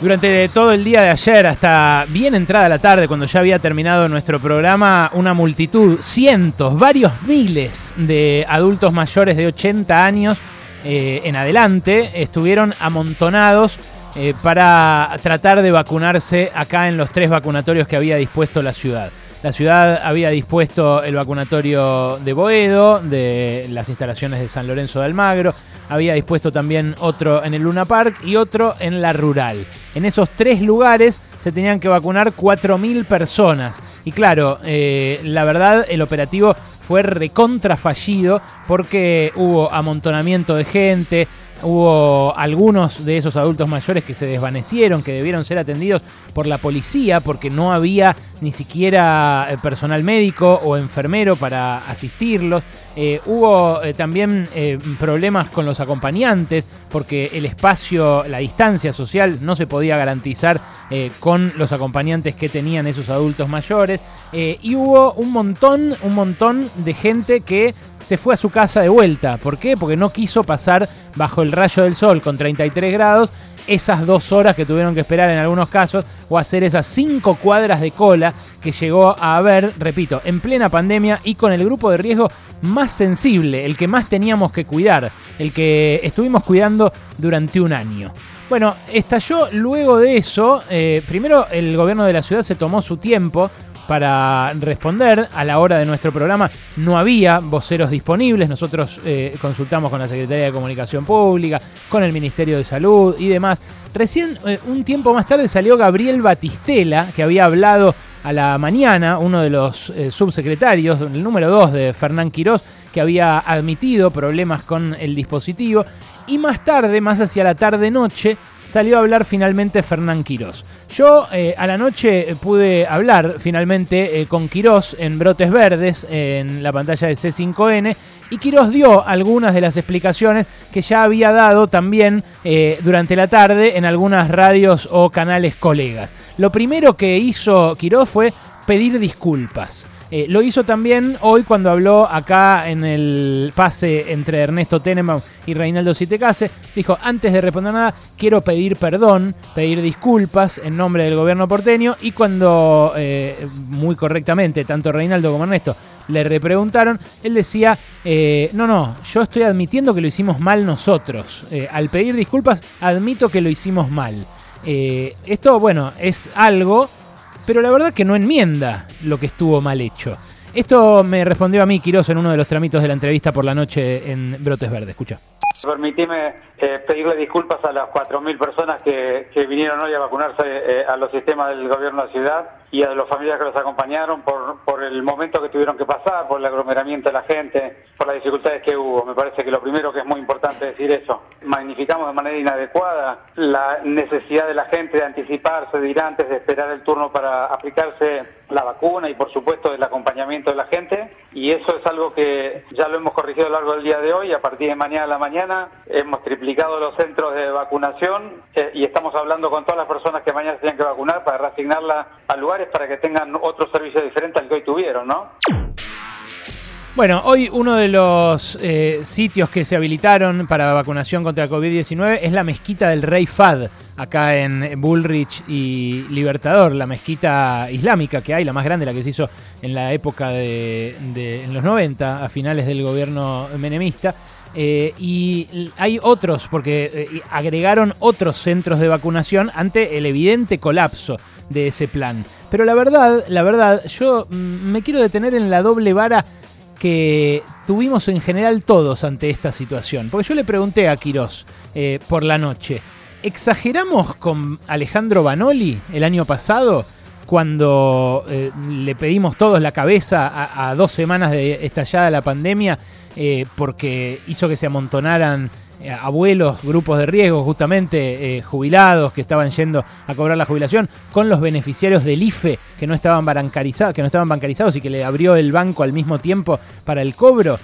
Durante todo el día de ayer, hasta bien entrada la tarde, cuando ya había terminado nuestro programa, una multitud, cientos, varios miles de adultos mayores de 80 años eh, en adelante estuvieron amontonados eh, para tratar de vacunarse acá en los tres vacunatorios que había dispuesto la ciudad. La ciudad había dispuesto el vacunatorio de Boedo, de las instalaciones de San Lorenzo de Almagro, había dispuesto también otro en el Luna Park y otro en la rural. En esos tres lugares se tenían que vacunar 4.000 personas. Y claro, eh, la verdad, el operativo fue recontra fallido porque hubo amontonamiento de gente, Hubo algunos de esos adultos mayores que se desvanecieron, que debieron ser atendidos por la policía porque no había ni siquiera eh, personal médico o enfermero para asistirlos. Eh, hubo eh, también problemas con los acompañantes porque el espacio, la distancia social no se podía garantizar con los acompañantes que tenían esos adultos mayores. y hubo un montón, un montón de gente que se fue a su casa de vuelta. ¿Por qué? Porque no quiso pasar bajo el rayo del sol con 33 grados esas dos horas que tuvieron que esperar en algunos casos o hacer esas cinco cuadras de cola que llegó a haber, repito, en plena pandemia y con el grupo de riesgo más sensible, el que más teníamos que cuidar, el que estuvimos cuidando durante un año. Bueno, estalló luego de eso, eh, primero el gobierno de la ciudad se tomó su tiempo, para responder. A la hora de nuestro programa no había voceros disponibles. Nosotros eh, consultamos con la Secretaría de Comunicación Pública, con el Ministerio de Salud y demás. Recién, eh, un tiempo más tarde, salió Gabriel Batistela, que había hablado a la mañana, uno de los eh, subsecretarios, el número dos de Fernán Quirós, que había admitido problemas con el dispositivo. Y más tarde, más hacia la tarde-noche, salió a hablar finalmente Fernán Quirós. Yo eh, a la noche pude hablar finalmente eh, con Quirós en Brotes Verdes, en la pantalla de C5N, y Quirós dio algunas de las explicaciones que ya había dado también eh, durante la tarde en algunas radios o canales colegas. Lo primero que hizo Quirós fue pedir disculpas. Eh, lo hizo también hoy cuando habló acá en el pase entre Ernesto Teneman y Reinaldo Citecase. Dijo, antes de responder nada, quiero pedir perdón, pedir disculpas en nombre del gobierno porteño. Y cuando, eh, muy correctamente, tanto Reinaldo como Ernesto le repreguntaron, él decía, eh, no, no, yo estoy admitiendo que lo hicimos mal nosotros. al pedir disculpas, admito que lo hicimos mal. esto, bueno, es algo pero la verdad que no enmienda lo que estuvo mal hecho. Esto me respondió a mí Quiroz en uno de los tramitos de la entrevista por la noche en Brotes Verdes. Escucha. Permitime eh, pedirle disculpas a las 4.000 personas que, vinieron hoy a vacunarse eh, a los sistemas del gobierno de la ciudad y a los familiares que los acompañaron por, por el momento que tuvieron que pasar, por el aglomeramiento de la gente, por las dificultades que hubo. Me parece que lo primero que es muy importante decir eso. Magnificamos de manera inadecuada la necesidad de la gente de anticiparse, de ir antes, de esperar el turno para aplicarse la vacuna y por supuesto el acompañamiento de la gente. Y eso es algo que ya lo hemos corregido a lo largo del día de hoy. A partir de mañana a la mañana hemos triplicado los centros de vacunación eh, y estamos hablando con todas las personas que mañana se tienen que vacunar para reasignarla a lugares para que tengan otro servicio diferente al que hoy tuvieron, ¿no? Bueno, hoy uno de los eh, sitios que se habilitaron para vacunación contra COVID-19 es la mezquita del Rey Fad, acá en Bullrich y Libertador, la mezquita islámica que hay, la más grande, la que se hizo en la época de, en los 90, a finales del gobierno menemista. Eh, y hay otros, porque eh, agregaron otros centros de vacunación ante el evidente colapso de ese plan. Pero la verdad, la verdad, yo mm, me quiero detener en la doble vara que tuvimos en general todos ante esta situación. Porque yo le pregunté a Quirós eh, por la noche, ¿exageramos con Alejandro Banoli el año pasado? Cuando le pedimos todos la cabeza a, a dos semanas de estallada la pandemia eh, porque hizo que se amontonaran eh, abuelos, grupos de riesgo, justamente eh, jubilados que estaban yendo a cobrar la jubilación, con los beneficiarios del IFE que no estaban bancarizados, que no estaban bancarizados y que le abrió el banco al mismo tiempo para el cobro.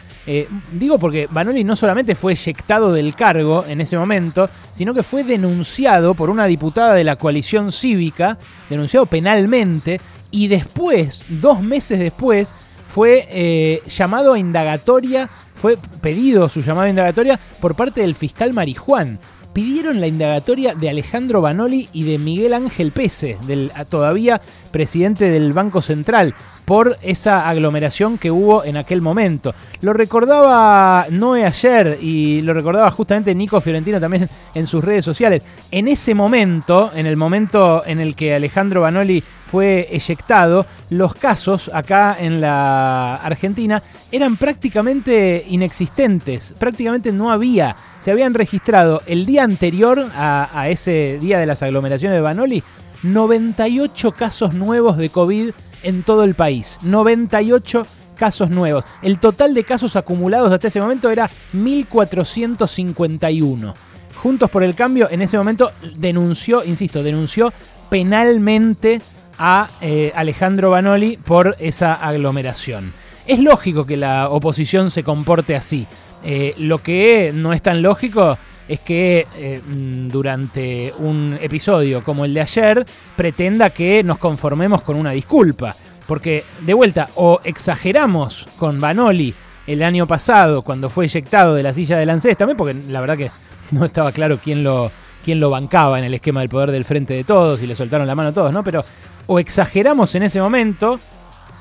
digo porque Banoli no solamente fue eyectado del cargo en ese momento, sino que fue denunciado por una diputada de la coalición cívica, denunciado penalmente, y después, dos meses después, fue eh, llamado a indagatoria, fue pedido su llamado a indagatoria por parte del fiscal Marijuán. Pidieron la indagatoria de Alejandro Banoli y de Miguel Ángel Pese, del todavía presidente del Banco Central, por esa aglomeración que hubo en aquel momento. Lo recordaba Noé ayer y lo recordaba justamente Nico Fiorentino también en sus redes sociales. En ese momento, en el momento en el que Alejandro Banoli fue eyectado, los casos acá en la Argentina eran prácticamente inexistentes, prácticamente no había. Se habían registrado el día anterior a, a ese día de las aglomeraciones de Banoli 98 casos nuevos de COVID en todo el país. 98 casos nuevos. El total de casos acumulados hasta ese momento era 1451. Juntos por el Cambio en ese momento denunció, insisto, denunció penalmente a eh, Alejandro Banoli por esa aglomeración. Es lógico que la oposición se comporte así. Eh, lo que no es tan lógico es que eh, mm, durante un episodio como el de ayer pretenda que nos conformemos con una disculpa. Porque, de vuelta, o exageramos con Banoli el año pasado cuando fue eyectado de la silla de Lancés, también porque la verdad que no estaba claro quién lo, quién lo bancaba en el esquema del poder del frente de todos y le soltaron la mano a todos, ¿no? Pero o exageramos en ese momento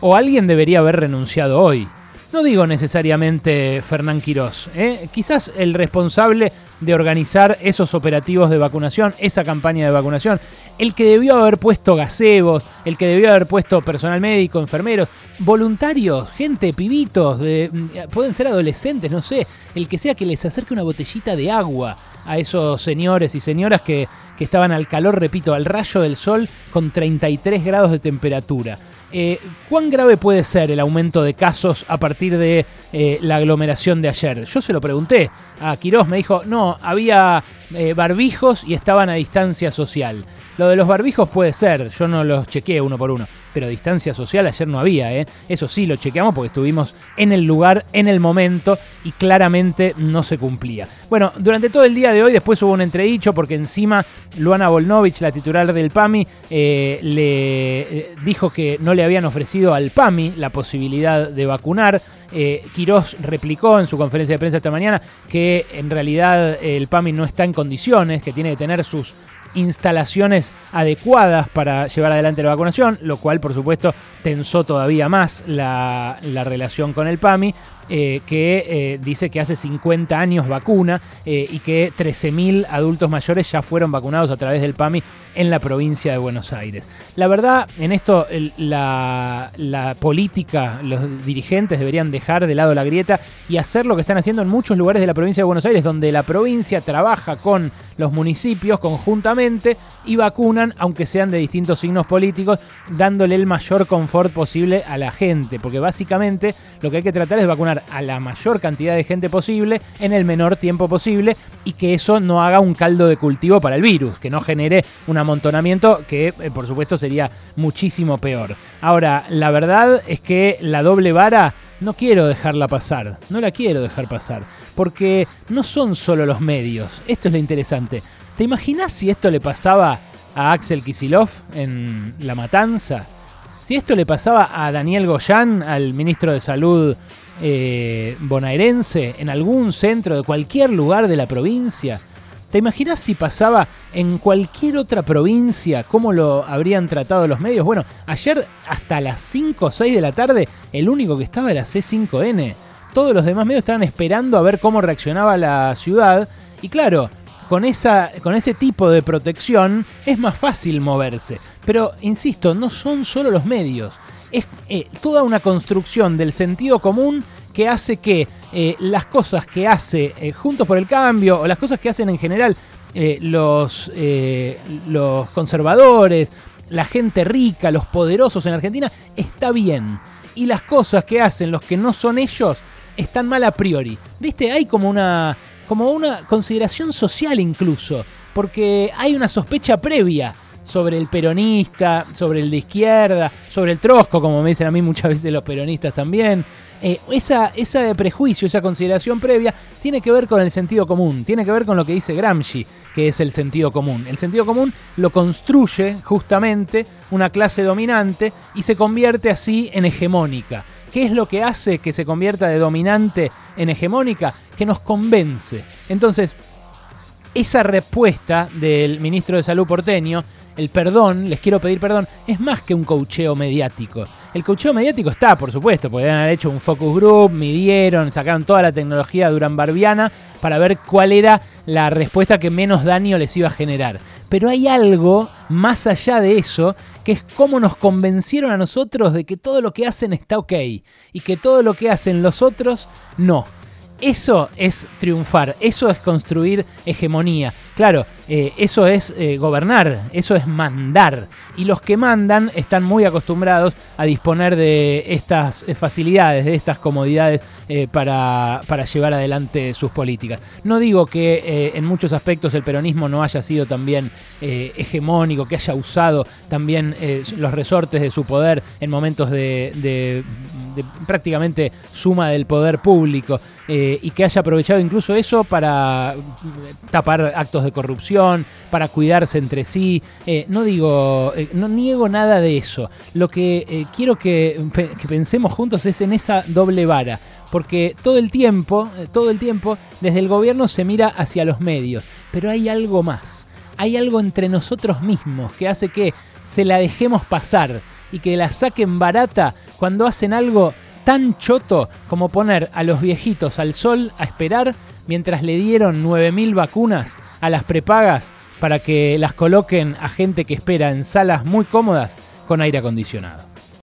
o alguien debería haber renunciado hoy. No digo necesariamente Fernán Quirós, ¿eh? quizás el responsable de organizar esos operativos de vacunación, esa campaña de vacunación, el que debió haber puesto gazebos, el que debió haber puesto personal médico, enfermeros, voluntarios, gente, pibitos, de, mm, pueden ser adolescentes, no sé, el que sea que les acerque una botellita de agua a esos señores y señoras que, que estaban al calor, repito, al rayo del sol con 33 grados de temperatura. Eh, ¿Cuán grave puede ser el aumento de casos a partir de eh, la aglomeración de ayer? Yo se lo pregunté a Quirós, me dijo, no, había eh, barbijos y estaban a distancia social. Lo de los barbijos puede ser, yo no los chequeé uno por uno, pero distancia social ayer no había, ¿eh? Eso sí lo chequeamos porque estuvimos en el lugar, en el momento y claramente no se cumplía. Bueno, durante todo el día de hoy después hubo un entredicho porque encima Luana Volnovich, la titular del PAMI, eh, le eh, dijo que no le habían ofrecido al PAMI la posibilidad de vacunar. Eh, Quirós replicó en su conferencia de prensa esta mañana que en realidad el PAMI no está en condiciones, que tiene que tener sus instalaciones adecuadas para llevar adelante la vacunación, lo cual por supuesto tensó todavía más la, la relación con el PAMI. Eh, que eh, dice que hace 50 años vacuna eh, y que 13.000 adultos mayores ya fueron vacunados a través del PAMI en la provincia de Buenos Aires. La verdad, en esto la, política, los dirigentes deberían dejar de lado la grieta y hacer lo que están haciendo en muchos lugares de la provincia de Buenos Aires, donde la provincia trabaja con los municipios conjuntamente y vacunan, aunque sean de distintos signos políticos, dándole el mayor confort posible a la gente, porque básicamente lo que hay que tratar es vacunar a la mayor cantidad de gente posible en el menor tiempo posible y que eso no haga un caldo de cultivo para el virus, que no genere un amontonamiento que eh, por supuesto sería muchísimo peor. Ahora, la verdad es que la doble vara no quiero dejarla pasar, no la quiero dejar pasar, porque no son solo los medios, esto es lo interesante. ¿Te imaginas si esto le pasaba a Axel Kisilov en La Matanza? Si esto le pasaba a Daniel Goyán, al ministro de Salud eh, bonaerense, en algún centro de cualquier lugar de la provincia, ¿te imaginas si pasaba en cualquier otra provincia? ¿Cómo lo habrían tratado los medios? Bueno, ayer hasta las 5 o 6 de la tarde, el único que estaba era C5N. Todos los demás medios estaban esperando a ver cómo reaccionaba la ciudad. Y claro, con, esa, con ese tipo de protección es más fácil moverse. Pero, insisto, no son solo los medios. Es eh, toda una construcción del sentido común que hace que eh, las cosas que hace eh, Juntos por el Cambio o las cosas que hacen en general los, los conservadores, la gente rica, los poderosos en Argentina, está bien. Y las cosas que hacen los que no son ellos están mal a priori. ¿Viste? Hay como una como una consideración social incluso, porque hay una sospecha previa sobre el peronista, sobre el de izquierda, sobre el trosco, como me dicen a mí muchas veces los peronistas también. Eh, esa, esa prejuicio, esa consideración previa, tiene que ver con el sentido común, tiene que ver con lo que dice Gramsci, que es el sentido común. El sentido común lo construye justamente una clase dominante y se convierte así en hegemónica. ¿Qué es lo que hace que se convierta de dominante en hegemónica? Que nos convence. Entonces, esa respuesta del ministro de Salud porteño, el perdón, les quiero pedir perdón, es más que un cocheo mediático. El cocheo mediático está, por supuesto, porque han hecho un focus group, midieron, sacaron toda la tecnología duranbarbiana para ver cuál era la respuesta que menos daño les iba a generar. Pero hay algo más allá de eso, que es cómo nos convencieron a nosotros de que todo lo que hacen está ok y que todo lo que hacen los otros no. Eso es triunfar, eso es construir hegemonía. Claro, eh, eso es eh, gobernar, eso es mandar. Y los que mandan están muy acostumbrados a disponer de estas eh, facilidades, de estas comodidades para, para, llevar adelante sus políticas. No digo que en muchos aspectos el peronismo no haya sido también hegemónico, que haya usado también los resortes de su poder en momentos de prácticamente suma del poder público y que haya aprovechado incluso eso para tapar actos de corrupción, para cuidarse entre sí. Eh, no digo, eh, no niego nada de eso. Lo que eh, quiero que, pensemos juntos es en esa doble vara. Porque todo el tiempo, todo el tiempo, desde el gobierno se mira hacia los medios. Pero hay algo más. Hay algo entre nosotros mismos que hace que se la dejemos pasar y que la saquen barata cuando hacen algo tan choto como poner a los viejitos al sol a esperar mientras le dieron 9.000 vacunas a las prepagas para que las coloquen a gente que espera en salas muy cómodas con aire acondicionado.